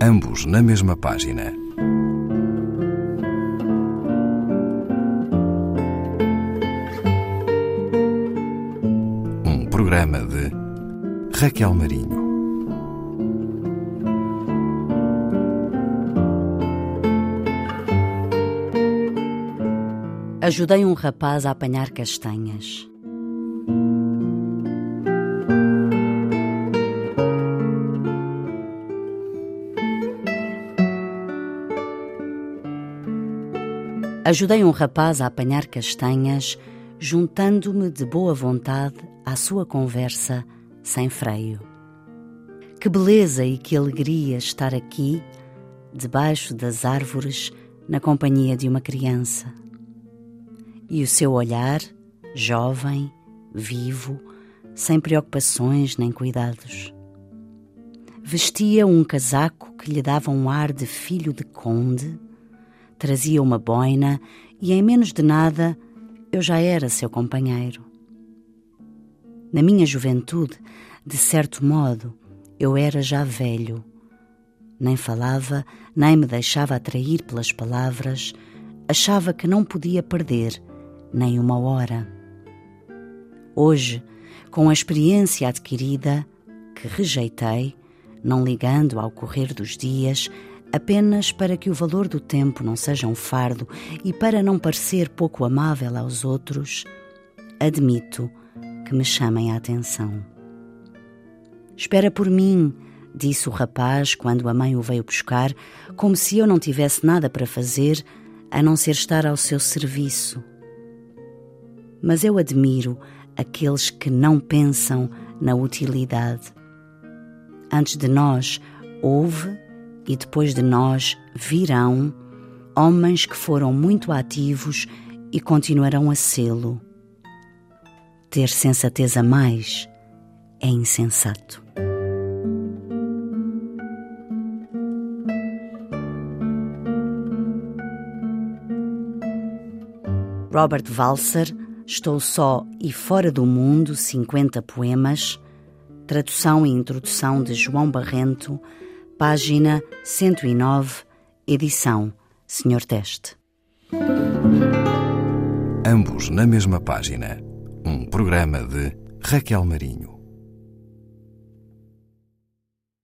ambos na mesma página. Um programa de Raquel Marinho. Ajudei um rapaz a apanhar castanhas. Ajudei um rapaz a apanhar castanhas, juntando-me de boa vontade à sua conversa sem freio. Que beleza e que alegria estar aqui, debaixo das árvores, na companhia de uma criança. E o seu olhar, jovem, vivo, sem preocupações nem cuidados. Vestia um casaco que lhe dava um ar de filho de conde trazia uma boina e em menos de nada eu já era seu companheiro. Na minha juventude, de certo modo, eu era já velho. Nem falava, nem me deixava atrair pelas palavras, achava que não podia perder nem uma hora. Hoje, com a experiência adquirida, que rejeitei, não ligando ao correr dos dias, apenas para que o valor do tempo não seja um fardo e para não parecer pouco amável aos outros, admito que me chamem a atenção. Espera por mim, disse o rapaz quando a mãe o veio buscar, como se eu não tivesse nada para fazer a não ser estar ao seu serviço. Mas eu admiro aqueles que não pensam na utilidade. Antes de nós, houve e depois de nós virão homens que foram muito ativos e continuarão a sê-lo. Ter sensatez a mais é insensato. Robert Walser, Estou Só e Fora do Mundo, 50 poemas, tradução e introdução de João Barrento, Página 109, edição Senhor Teste. Ambos na mesma página. Um programa de Raquel Marinho.